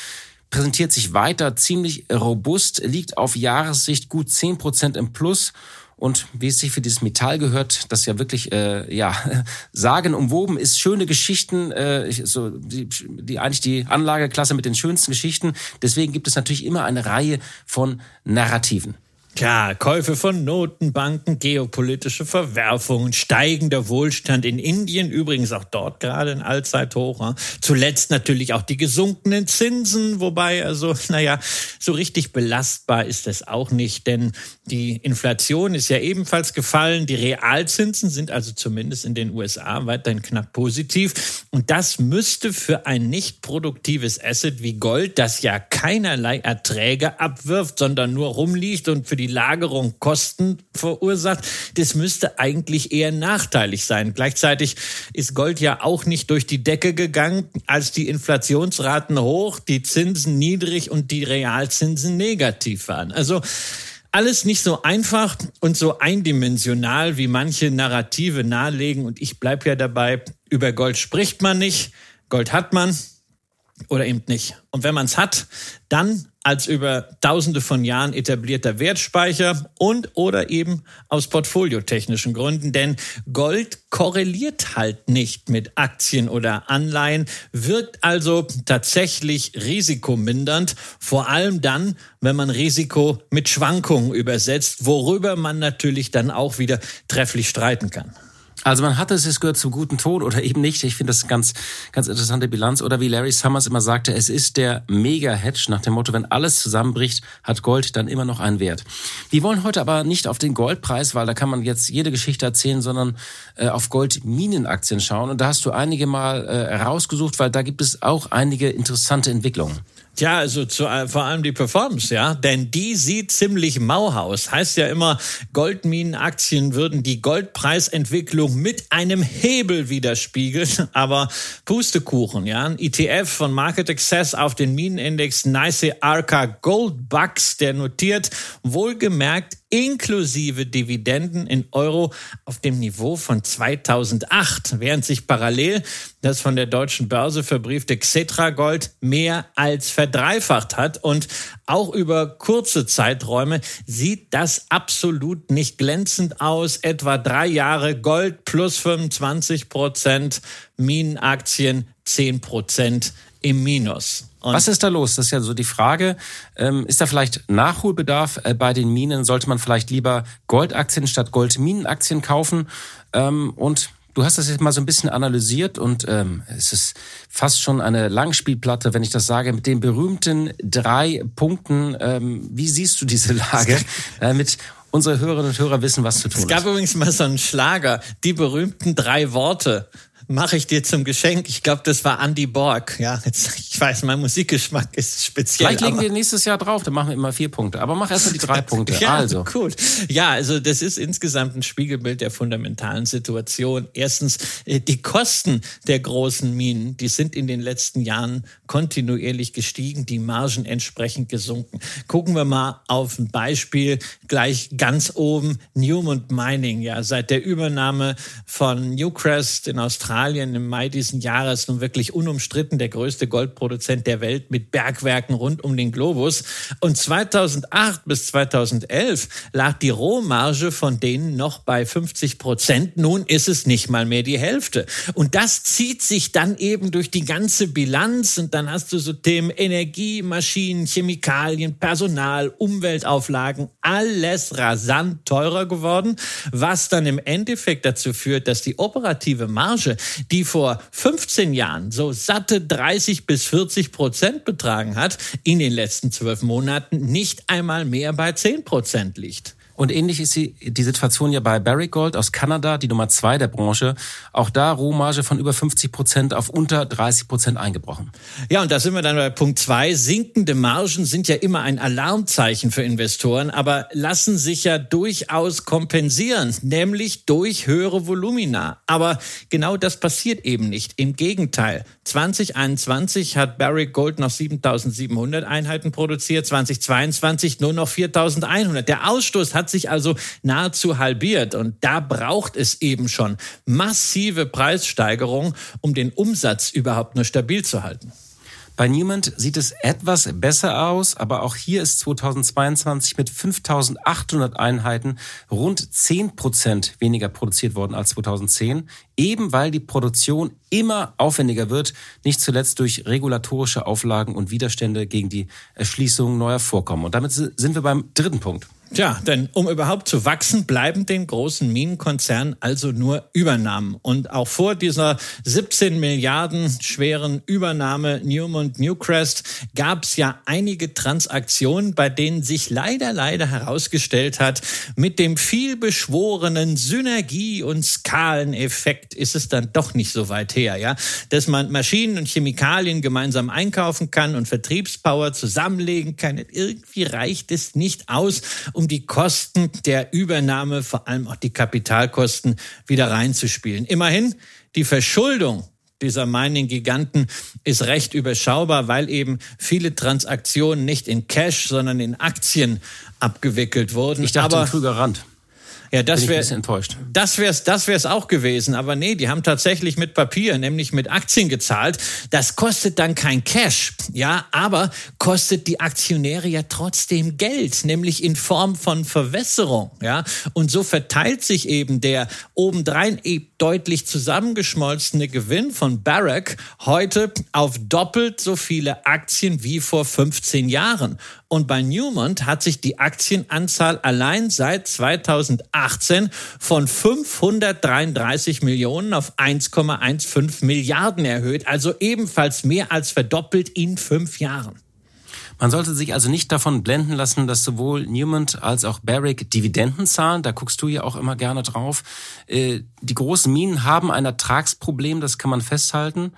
präsentiert sich weiter ziemlich robust, liegt auf Jahressicht gut 10 Prozent im Plus und wie es sich für dieses Metall gehört, das ja wirklich äh, ja sagen umwoben ist, schöne Geschichten, äh, so die, die eigentlich die Anlageklasse mit den schönsten Geschichten. Deswegen gibt es natürlich immer eine Reihe von Narrativen. Tja, Käufe von Notenbanken, geopolitische Verwerfungen, steigender Wohlstand in Indien, übrigens auch dort gerade ein Allzeithoch. Zuletzt natürlich auch die gesunkenen Zinsen, wobei also, naja, so richtig belastbar ist es auch nicht, denn die Inflation ist ja ebenfalls gefallen. Die Realzinsen sind also zumindest in den USA weiterhin knapp positiv. Und das müsste für ein nicht produktives Asset wie Gold, das ja keinerlei Erträge abwirft, sondern nur rumliegt und für die die Lagerung Kosten verursacht. Das müsste eigentlich eher nachteilig sein. Gleichzeitig ist Gold ja auch nicht durch die Decke gegangen, als die Inflationsraten hoch, die Zinsen niedrig und die Realzinsen negativ waren. Also alles nicht so einfach und so eindimensional, wie manche Narrative nahelegen. Und ich bleibe ja dabei, über Gold spricht man nicht, Gold hat man oder eben nicht. Und wenn man es hat, dann als über tausende von Jahren etablierter Wertspeicher und oder eben aus portfoliotechnischen Gründen. Denn Gold korreliert halt nicht mit Aktien oder Anleihen, wirkt also tatsächlich risikomindernd, vor allem dann, wenn man Risiko mit Schwankungen übersetzt, worüber man natürlich dann auch wieder trefflich streiten kann. Also man hat es, es gehört zum guten Ton oder eben nicht. Ich finde das ganz, ganz interessante Bilanz. Oder wie Larry Summers immer sagte, es ist der Mega-Hedge nach dem Motto, wenn alles zusammenbricht, hat Gold dann immer noch einen Wert. Wir wollen heute aber nicht auf den Goldpreis, weil da kann man jetzt jede Geschichte erzählen, sondern äh, auf Goldminenaktien schauen. Und da hast du einige mal äh, rausgesucht, weil da gibt es auch einige interessante Entwicklungen. Ja, also zu, äh, vor allem die Performance, ja, denn die sieht ziemlich mau aus. Heißt ja immer, Goldminenaktien würden die Goldpreisentwicklung mit einem Hebel widerspiegeln, aber Pustekuchen, ja. Ein ETF von Market Access auf den Minenindex NYSE Arca Gold Bucks, der notiert wohlgemerkt inklusive Dividenden in Euro auf dem Niveau von 2008, während sich parallel das von der deutschen Börse verbriefte Xetra Gold mehr als verdreifacht hat und auch über kurze Zeiträume sieht das absolut nicht glänzend aus. Etwa drei Jahre Gold plus 25 Prozent, Minenaktien 10 Prozent im Minus. Und Was ist da los? Das ist ja so die Frage. Ähm, ist da vielleicht Nachholbedarf äh, bei den Minen? Sollte man vielleicht lieber Goldaktien statt Goldminenaktien kaufen? Ähm, und Du hast das jetzt mal so ein bisschen analysiert und ähm, es ist fast schon eine Langspielplatte, wenn ich das sage, mit den berühmten drei Punkten. Ähm, wie siehst du diese Lage? Damit unsere Hörerinnen und Hörer wissen, was zu tun ist. Es gab ist. übrigens mal so einen Schlager, die berühmten drei Worte mache ich dir zum Geschenk. Ich glaube, das war Andy Borg. Ja, jetzt, ich weiß, mein Musikgeschmack ist speziell. Vielleicht legen wir nächstes Jahr drauf, dann machen wir immer vier Punkte. Aber mach erst mal die drei Punkte. ja, also. Gut. Ja, also das ist insgesamt ein Spiegelbild der fundamentalen Situation. Erstens, äh, die Kosten der großen Minen, die sind in den letzten Jahren kontinuierlich gestiegen, die Margen entsprechend gesunken. Gucken wir mal auf ein Beispiel gleich ganz oben. Newmont Mining, ja, seit der Übernahme von Newcrest in Australien Australien im Mai diesen Jahres nun wirklich unumstritten der größte Goldproduzent der Welt mit Bergwerken rund um den Globus. Und 2008 bis 2011 lag die Rohmarge von denen noch bei 50 Prozent. Nun ist es nicht mal mehr die Hälfte. Und das zieht sich dann eben durch die ganze Bilanz. Und dann hast du so Themen Energie, Maschinen, Chemikalien, Personal, Umweltauflagen, alles rasant teurer geworden, was dann im Endeffekt dazu führt, dass die operative Marge die vor 15 Jahren so satte 30 bis 40 Prozent betragen hat, in den letzten zwölf Monaten nicht einmal mehr bei 10 Prozent liegt. Und ähnlich ist die, Situation ja bei Barrick Gold aus Kanada, die Nummer zwei der Branche. Auch da Rohmarge von über 50 Prozent auf unter 30 Prozent eingebrochen. Ja, und da sind wir dann bei Punkt zwei. Sinkende Margen sind ja immer ein Alarmzeichen für Investoren, aber lassen sich ja durchaus kompensieren, nämlich durch höhere Volumina. Aber genau das passiert eben nicht. Im Gegenteil. 2021 hat Barrick Gold noch 7700 Einheiten produziert, 2022 nur noch 4100. Der Ausstoß hat hat sich also nahezu halbiert. Und da braucht es eben schon massive Preissteigerungen, um den Umsatz überhaupt nur stabil zu halten. Bei Newman sieht es etwas besser aus, aber auch hier ist 2022 mit 5800 Einheiten rund 10 Prozent weniger produziert worden als 2010, eben weil die Produktion immer aufwendiger wird, nicht zuletzt durch regulatorische Auflagen und Widerstände gegen die Erschließung neuer Vorkommen. Und damit sind wir beim dritten Punkt. Tja, denn um überhaupt zu wachsen, bleiben den großen Minenkonzernen also nur Übernahmen. Und auch vor dieser 17 Milliarden schweren Übernahme Newmont Newcrest gab es ja einige Transaktionen, bei denen sich leider, leider herausgestellt hat, mit dem vielbeschworenen Synergie- und Skaleneffekt ist es dann doch nicht so weit her, ja, dass man Maschinen und Chemikalien gemeinsam einkaufen kann und Vertriebspower zusammenlegen kann. Irgendwie reicht es nicht aus, um um die Kosten der Übernahme, vor allem auch die Kapitalkosten, wieder reinzuspielen. Immerhin, die Verschuldung dieser Mining-Giganten ist recht überschaubar, weil eben viele Transaktionen nicht in Cash, sondern in Aktien abgewickelt wurden. Ich dachte, Aber. Ja, das wäre enttäuscht. Das wäre es das wär's auch gewesen. Aber nee, die haben tatsächlich mit Papier, nämlich mit Aktien gezahlt. Das kostet dann kein Cash. Ja, aber kostet die Aktionäre ja trotzdem Geld, nämlich in Form von Verwässerung. Ja, und so verteilt sich eben der obendrein deutlich zusammengeschmolzene Gewinn von Barrack heute auf doppelt so viele Aktien wie vor 15 Jahren. Und bei Newmont hat sich die Aktienanzahl allein seit 2018 von 533 Millionen auf 1,15 Milliarden erhöht, also ebenfalls mehr als verdoppelt in fünf Jahren. Man sollte sich also nicht davon blenden lassen, dass sowohl Newmont als auch Barrick Dividenden zahlen. Da guckst du ja auch immer gerne drauf. Äh, die großen Minen haben ein Ertragsproblem, das kann man festhalten.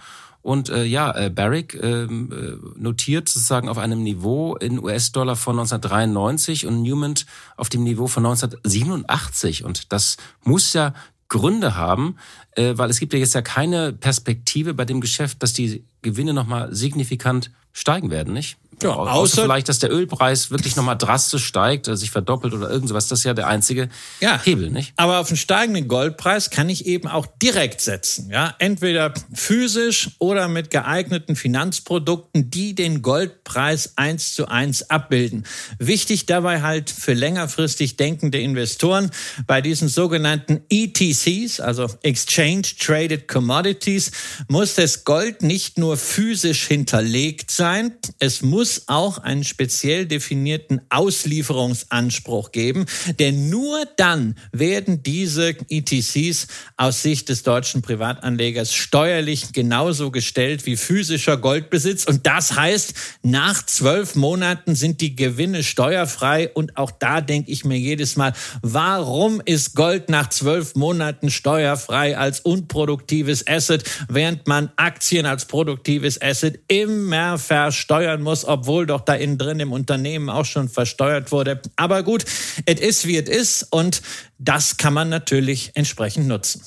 Und äh, ja, äh, Barrick ähm, äh, notiert sozusagen auf einem Niveau in US-Dollar von 1993 und Newmont auf dem Niveau von 1987. Und das muss ja Gründe haben, äh, weil es gibt ja jetzt ja keine Perspektive bei dem Geschäft, dass die Gewinne nochmal signifikant steigen werden, nicht? Ja, außer, außer vielleicht, dass der Ölpreis wirklich nochmal drastisch steigt, sich verdoppelt oder irgend sowas. Das ist ja der einzige ja, Hebel, nicht? Aber auf den steigenden Goldpreis kann ich eben auch direkt setzen. Ja, entweder physisch oder mit geeigneten Finanzprodukten, die den Goldpreis eins zu eins abbilden. Wichtig dabei halt für längerfristig denkende Investoren bei diesen sogenannten ETCs, also Exchange Traded Commodities, muss das Gold nicht nur physisch hinterlegt sein, es muss muss auch einen speziell definierten Auslieferungsanspruch geben, denn nur dann werden diese ETCs aus Sicht des deutschen Privatanlegers steuerlich genauso gestellt wie physischer Goldbesitz. Und das heißt, nach zwölf Monaten sind die Gewinne steuerfrei. Und auch da denke ich mir jedes Mal, warum ist Gold nach zwölf Monaten steuerfrei als unproduktives Asset, während man Aktien als produktives Asset immer versteuern muss, obwohl doch da innen drin im Unternehmen auch schon versteuert wurde. Aber gut, es ist wie es ist und das kann man natürlich entsprechend nutzen.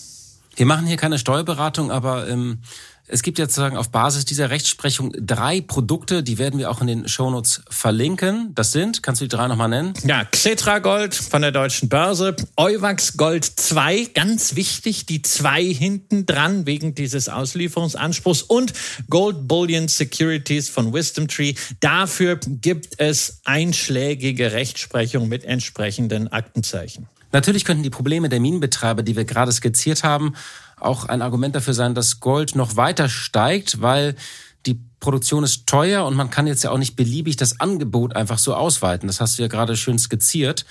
Wir machen hier keine Steuerberatung, aber ähm, es gibt jetzt sozusagen auf Basis dieser Rechtsprechung drei Produkte, die werden wir auch in den Shownotes verlinken. Das sind, kannst du die drei nochmal nennen? Ja, Xetra Gold von der Deutschen Börse, Euwax Gold 2, ganz wichtig, die zwei hinten dran wegen dieses Auslieferungsanspruchs und Gold Bullion Securities von Wisdom Tree. Dafür gibt es einschlägige Rechtsprechung mit entsprechenden Aktenzeichen. Natürlich könnten die Probleme der Minenbetreiber, die wir gerade skizziert haben, auch ein Argument dafür sein, dass Gold noch weiter steigt, weil die Produktion ist teuer und man kann jetzt ja auch nicht beliebig das Angebot einfach so ausweiten. Das hast du ja gerade schön skizziert.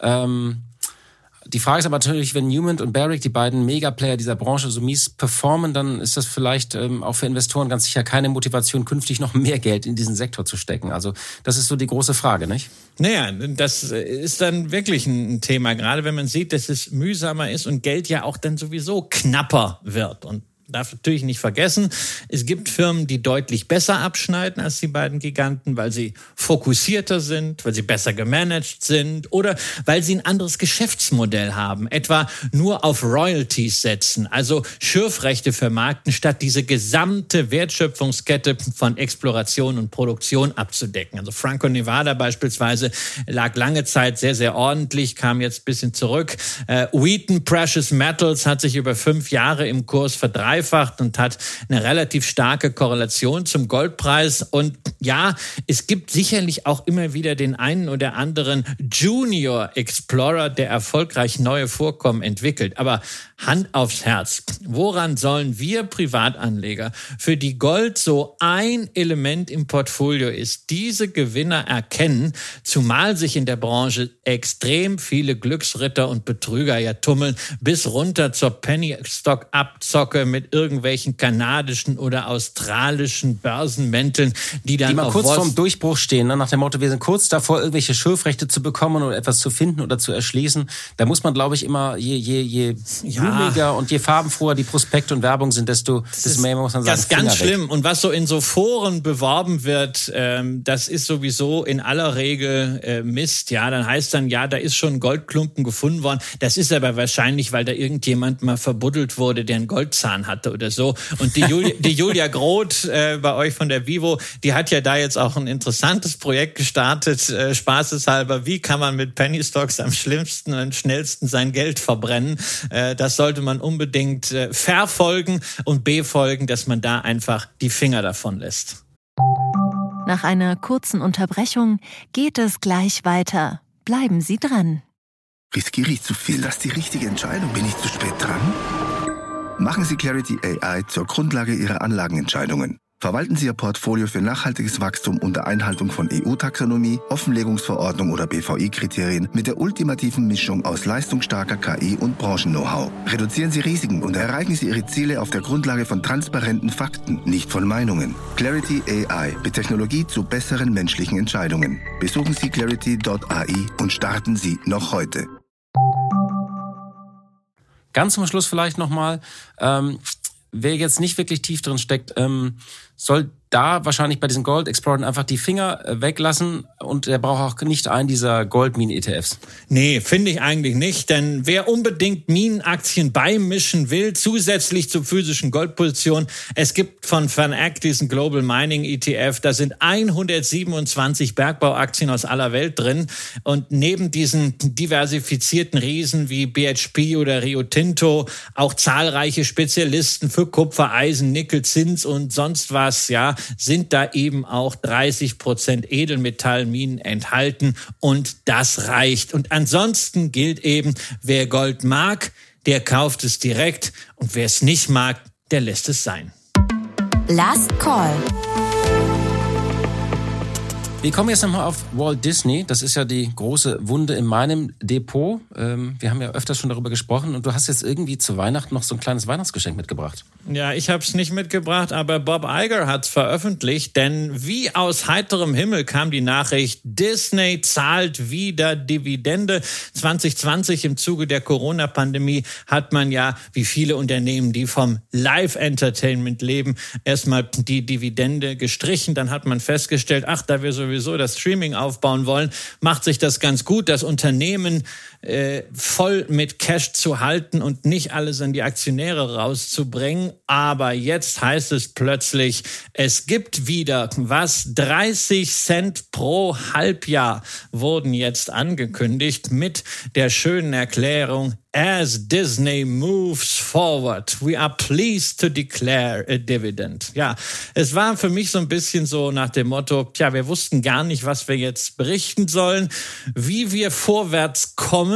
Ähm, die Frage ist aber natürlich, wenn Newman und Barrick, die beiden Megaplayer dieser Branche, so mies performen, dann ist das vielleicht ähm, auch für Investoren ganz sicher keine Motivation, künftig noch mehr Geld in diesen Sektor zu stecken. Also das ist so die große Frage, nicht? Naja, das ist dann wirklich ein Thema, gerade wenn man sieht, dass es mühsamer ist und Geld ja auch dann sowieso knapper wird. Und darf natürlich nicht vergessen, es gibt Firmen, die deutlich besser abschneiden als die beiden Giganten, weil sie fokussierter sind, weil sie besser gemanagt sind oder weil sie ein anderes Geschäftsmodell haben, etwa nur auf Royalties setzen, also Schürfrechte vermarkten, statt diese gesamte Wertschöpfungskette von Exploration und Produktion abzudecken. Also Franco Nevada beispielsweise lag lange Zeit sehr, sehr ordentlich, kam jetzt ein bisschen zurück. Äh, Wheaton Precious Metals hat sich über fünf Jahre im Kurs verdreifacht verdreifacht und hat eine relativ starke Korrelation zum Goldpreis. Und ja, es gibt sicherlich auch immer wieder den einen oder anderen Junior Explorer, der erfolgreich neue Vorkommen entwickelt. Aber Hand aufs Herz. Woran sollen wir Privatanleger, für die Gold so ein Element im Portfolio ist, diese Gewinner erkennen, zumal sich in der Branche extrem viele Glücksritter und Betrüger ja tummeln, bis runter zur Penny Stock Abzocke mit mit irgendwelchen kanadischen oder australischen Börsenmänteln, die dann die mal kurz vorm Durchbruch stehen, ne? nach dem Motto, wir sind kurz davor, irgendwelche Schürfrechte zu bekommen oder etwas zu finden oder zu erschließen. Da muss man, glaube ich, immer je je je ja. Blumiger und je farbenfroher die Prospekte und Werbung sind, desto desto mehr muss man sagen. Das ist ganz schlimm. Und was so in so Foren beworben wird, ähm, das ist sowieso in aller Regel äh, Mist. Ja, dann heißt dann ja, da ist schon ein Goldklumpen gefunden worden. Das ist aber wahrscheinlich, weil da irgendjemand mal verbuddelt wurde, der einen Goldzahn hat hatte oder so. Und die Julia, die Julia Groth äh, bei euch von der Vivo, die hat ja da jetzt auch ein interessantes Projekt gestartet, äh, spaßeshalber. Wie kann man mit Penny Stocks am schlimmsten und schnellsten sein Geld verbrennen? Äh, das sollte man unbedingt äh, verfolgen und befolgen, dass man da einfach die Finger davon lässt. Nach einer kurzen Unterbrechung geht es gleich weiter. Bleiben Sie dran. Riskiere ich zu viel? Das ist die richtige Entscheidung. Bin ich zu spät dran? Machen Sie Clarity AI zur Grundlage Ihrer Anlagenentscheidungen. Verwalten Sie Ihr Portfolio für nachhaltiges Wachstum unter Einhaltung von EU-Taxonomie, Offenlegungsverordnung oder BVI-Kriterien mit der ultimativen Mischung aus leistungsstarker KI und Branchen-Know-how. Reduzieren Sie Risiken und erreichen Sie Ihre Ziele auf der Grundlage von transparenten Fakten, nicht von Meinungen. Clarity AI mit Technologie zu besseren menschlichen Entscheidungen. Besuchen Sie clarity.ai und starten Sie noch heute. Ganz zum Schluss vielleicht nochmal, ähm, wer jetzt nicht wirklich tief drin steckt, ähm, soll da wahrscheinlich bei diesen Gold Explorern einfach die Finger äh, weglassen und er braucht auch nicht einen dieser Goldminen-ETFs. Nee, finde ich eigentlich nicht, denn wer unbedingt Minenaktien beimischen will, zusätzlich zur physischen Goldposition, es gibt von VanEck diesen Global Mining ETF, da sind 127 Bergbauaktien aus aller Welt drin und neben diesen diversifizierten Riesen wie BHP oder Rio Tinto auch zahlreiche Spezialisten für Kupfer, Eisen, Nickel, Zins und sonst was, ja, sind da eben auch 30 Prozent Edelmetallminen enthalten und das reicht. Und ansonsten gilt eben, wer Gold mag, der kauft es direkt und wer es nicht mag, der lässt es sein. Last Call. Wir kommen jetzt nochmal auf Walt Disney. Das ist ja die große Wunde in meinem Depot. Ähm, wir haben ja öfters schon darüber gesprochen und du hast jetzt irgendwie zu Weihnachten noch so ein kleines Weihnachtsgeschenk mitgebracht. Ja, ich habe es nicht mitgebracht, aber Bob Iger hat es veröffentlicht, denn wie aus heiterem Himmel kam die Nachricht, Disney zahlt wieder Dividende. 2020 im Zuge der Corona-Pandemie hat man ja, wie viele Unternehmen, die vom Live-Entertainment leben, erstmal die Dividende gestrichen. Dann hat man festgestellt, ach, da wir sowieso sowieso das Streaming aufbauen wollen, macht sich das ganz gut, das Unternehmen äh, voll mit Cash zu halten und nicht alles an die Aktionäre rauszubringen. Aber jetzt heißt es plötzlich, es gibt wieder was, 30 Cent pro Halbjahr wurden jetzt angekündigt mit der schönen Erklärung, As Disney moves forward, we are pleased to declare a dividend. Ja, es war für mich so ein bisschen so nach dem Motto, tja, wir wussten gar nicht, was wir jetzt berichten sollen. Wie wir vorwärts kommen,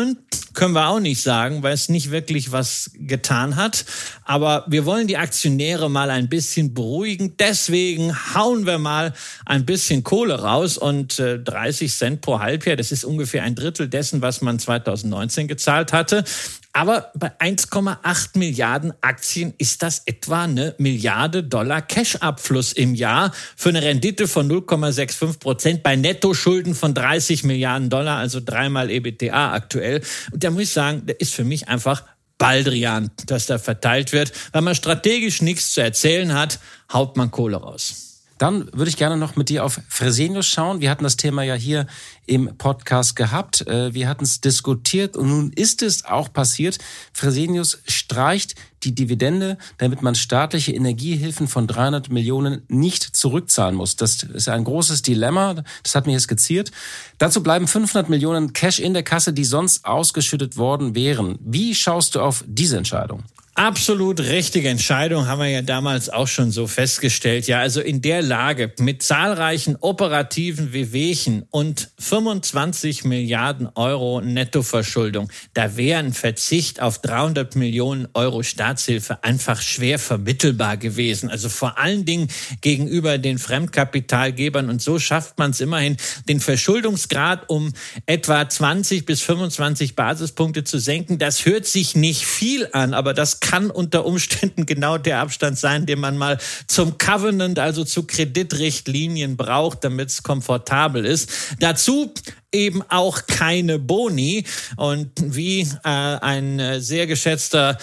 können wir auch nicht sagen, weil es nicht wirklich was getan hat. Aber wir wollen die Aktionäre mal ein bisschen beruhigen. Deswegen hauen wir mal ein bisschen Kohle raus und äh, 30 Cent pro Halbjahr, das ist ungefähr ein Drittel dessen, was man 2019 gezahlt hatte. Aber bei 1,8 Milliarden Aktien ist das etwa eine Milliarde Dollar Cash-Abfluss im Jahr für eine Rendite von 0,65 Prozent bei Nettoschulden von 30 Milliarden Dollar, also dreimal EBTA aktuell. Und da muss ich sagen, der ist für mich einfach Baldrian, dass da verteilt wird. Weil man strategisch nichts zu erzählen hat, haut man Kohle raus. Dann würde ich gerne noch mit dir auf Fresenius schauen. Wir hatten das Thema ja hier im Podcast gehabt. Äh, wir hatten es diskutiert und nun ist es auch passiert. Fresenius streicht die Dividende, damit man staatliche Energiehilfen von 300 Millionen nicht zurückzahlen muss. Das ist ein großes Dilemma. Das hat mir hier skizziert. Dazu bleiben 500 Millionen Cash in der Kasse, die sonst ausgeschüttet worden wären. Wie schaust du auf diese Entscheidung? Absolut richtige Entscheidung, haben wir ja damals auch schon so festgestellt. Ja, also in der Lage mit zahlreichen operativen Wehwehchen und 25 Milliarden Euro Nettoverschuldung, da wäre ein Verzicht auf 300 Millionen Euro Staatshilfe einfach schwer vermittelbar gewesen. Also vor allen Dingen gegenüber den Fremdkapitalgebern. Und so schafft man es immerhin, den Verschuldungsgrad um etwa 20 bis 25 Basispunkte zu senken. Das hört sich nicht viel an, aber das kann unter Umständen genau der Abstand sein, den man mal zum Covenant, also zu Kreditrichtlinien braucht, damit es komfortabel ist. Dazu eben auch keine Boni. Und wie äh, ein äh, sehr geschätzter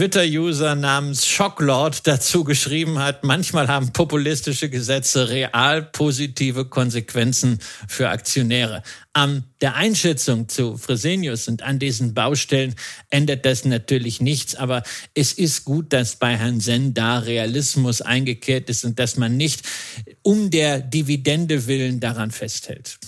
Twitter-User namens Shocklord dazu geschrieben hat, manchmal haben populistische Gesetze real positive Konsequenzen für Aktionäre. An der Einschätzung zu Fresenius und an diesen Baustellen ändert das natürlich nichts, aber es ist gut, dass bei Herrn Sen da Realismus eingekehrt ist und dass man nicht um der Dividende willen daran festhält.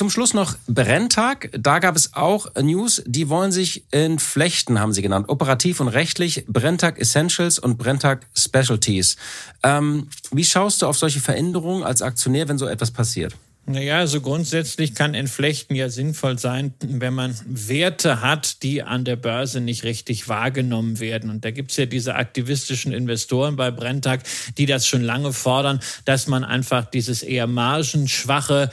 Zum Schluss noch Brenntag. Da gab es auch News, die wollen sich entflechten, haben sie genannt. Operativ und rechtlich. Brenntag Essentials und Brenntag Specialties. Ähm, wie schaust du auf solche Veränderungen als Aktionär, wenn so etwas passiert? Naja, also grundsätzlich kann Entflechten ja sinnvoll sein, wenn man Werte hat, die an der Börse nicht richtig wahrgenommen werden. Und da gibt's ja diese aktivistischen Investoren bei Brenntag, die das schon lange fordern, dass man einfach dieses eher margenschwache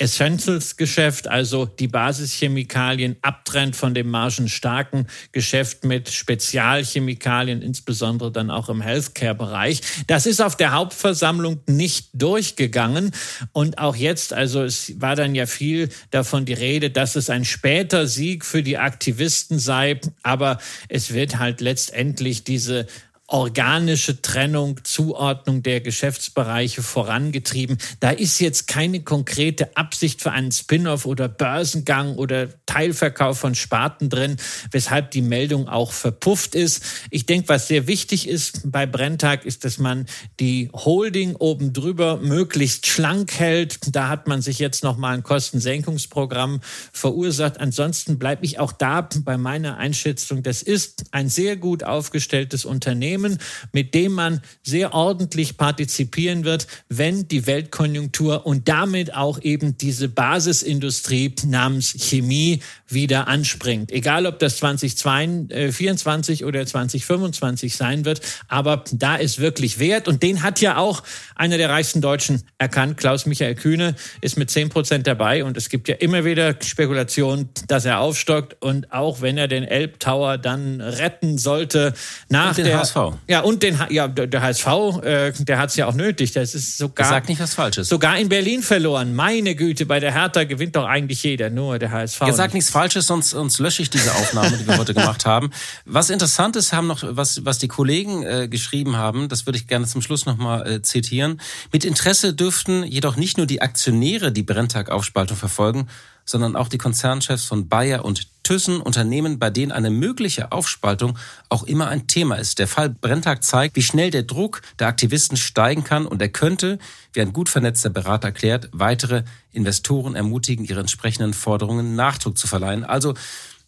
Essentials-Geschäft, also die Basischemikalien, abtrennt von dem margenstarken Geschäft mit Spezialchemikalien, insbesondere dann auch im Healthcare-Bereich. Das ist auf der Hauptversammlung nicht durchgegangen. Und auch jetzt, also es war dann ja viel davon die Rede, dass es ein später Sieg für die Aktivisten sei. Aber es wird halt letztendlich diese organische Trennung, Zuordnung der Geschäftsbereiche vorangetrieben. Da ist jetzt keine konkrete Absicht für einen Spin-off oder Börsengang oder Teilverkauf von Sparten drin, weshalb die Meldung auch verpufft ist. Ich denke, was sehr wichtig ist bei Brenntag, ist, dass man die Holding oben drüber möglichst schlank hält. Da hat man sich jetzt noch mal ein Kostensenkungsprogramm verursacht. Ansonsten bleibe ich auch da bei meiner Einschätzung. Das ist ein sehr gut aufgestelltes Unternehmen Unternehmen, mit dem man sehr ordentlich partizipieren wird, wenn die Weltkonjunktur und damit auch eben diese Basisindustrie namens Chemie wieder anspringt. Egal, ob das 2024 oder 2025 sein wird, aber da ist wirklich Wert und den hat ja auch einer der reichsten Deutschen erkannt. Klaus-Michael Kühne ist mit 10 Prozent dabei und es gibt ja immer wieder Spekulationen, dass er aufstockt und auch wenn er den Elbtower dann retten sollte nach der HSV. Ja, und den, ja, der HSV, äh, der hat es ja auch nötig. Das ist sogar. Sag nicht was Falsches. Sogar in Berlin verloren. Meine Güte, bei der Hertha gewinnt doch eigentlich jeder, nur der HSV. Ihr sagt nichts Falsches, sonst, sonst lösche ich diese Aufnahme, die wir heute gemacht haben. Was interessant ist, haben noch, was, was die Kollegen äh, geschrieben haben, das würde ich gerne zum Schluss nochmal äh, zitieren. Mit Interesse dürften jedoch nicht nur die Aktionäre die Brenntag-Aufspaltung verfolgen, sondern auch die Konzernchefs von Bayer und Thyssen, Unternehmen, bei denen eine mögliche Aufspaltung auch immer ein Thema ist. Der Fall Brenntag zeigt, wie schnell der Druck der Aktivisten steigen kann und er könnte, wie ein gut vernetzter Berater erklärt, weitere Investoren ermutigen, ihre entsprechenden Forderungen Nachdruck zu verleihen. Also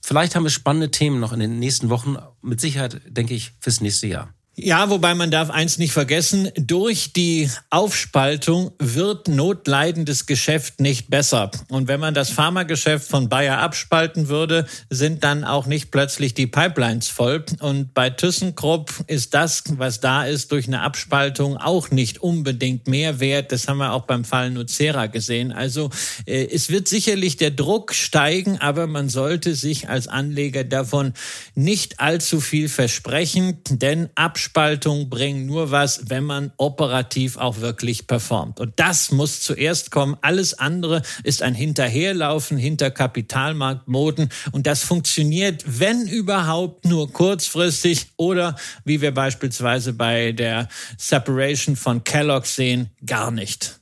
vielleicht haben wir spannende Themen noch in den nächsten Wochen, mit Sicherheit, denke ich, fürs nächste Jahr. Ja, wobei man darf eins nicht vergessen, durch die Aufspaltung wird notleidendes Geschäft nicht besser. Und wenn man das Pharmageschäft von Bayer abspalten würde, sind dann auch nicht plötzlich die Pipelines voll. Und bei ThyssenKrupp ist das, was da ist, durch eine Abspaltung auch nicht unbedingt mehr wert. Das haben wir auch beim Fall Nucera gesehen. Also äh, es wird sicherlich der Druck steigen, aber man sollte sich als Anleger davon nicht allzu viel versprechen, denn Abspaltung Abspaltung bringen nur was, wenn man operativ auch wirklich performt. Und das muss zuerst kommen. Alles andere ist ein Hinterherlaufen hinter Kapitalmarktmoden. Und das funktioniert, wenn überhaupt, nur kurzfristig oder, wie wir beispielsweise bei der Separation von Kellogg sehen, gar nicht.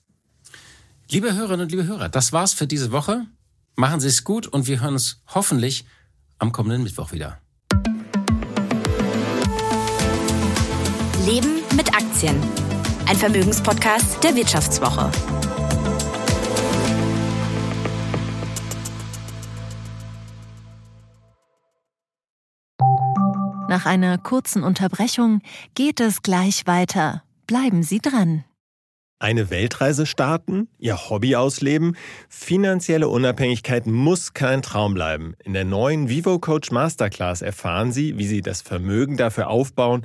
Liebe Hörerinnen und liebe Hörer, das war's für diese Woche. Machen Sie es gut und wir hören uns hoffentlich am kommenden Mittwoch wieder. Leben mit Aktien. Ein Vermögenspodcast der Wirtschaftswoche. Nach einer kurzen Unterbrechung geht es gleich weiter. Bleiben Sie dran. Eine Weltreise starten, Ihr Hobby ausleben? Finanzielle Unabhängigkeit muss kein Traum bleiben. In der neuen Vivo Coach Masterclass erfahren Sie, wie Sie das Vermögen dafür aufbauen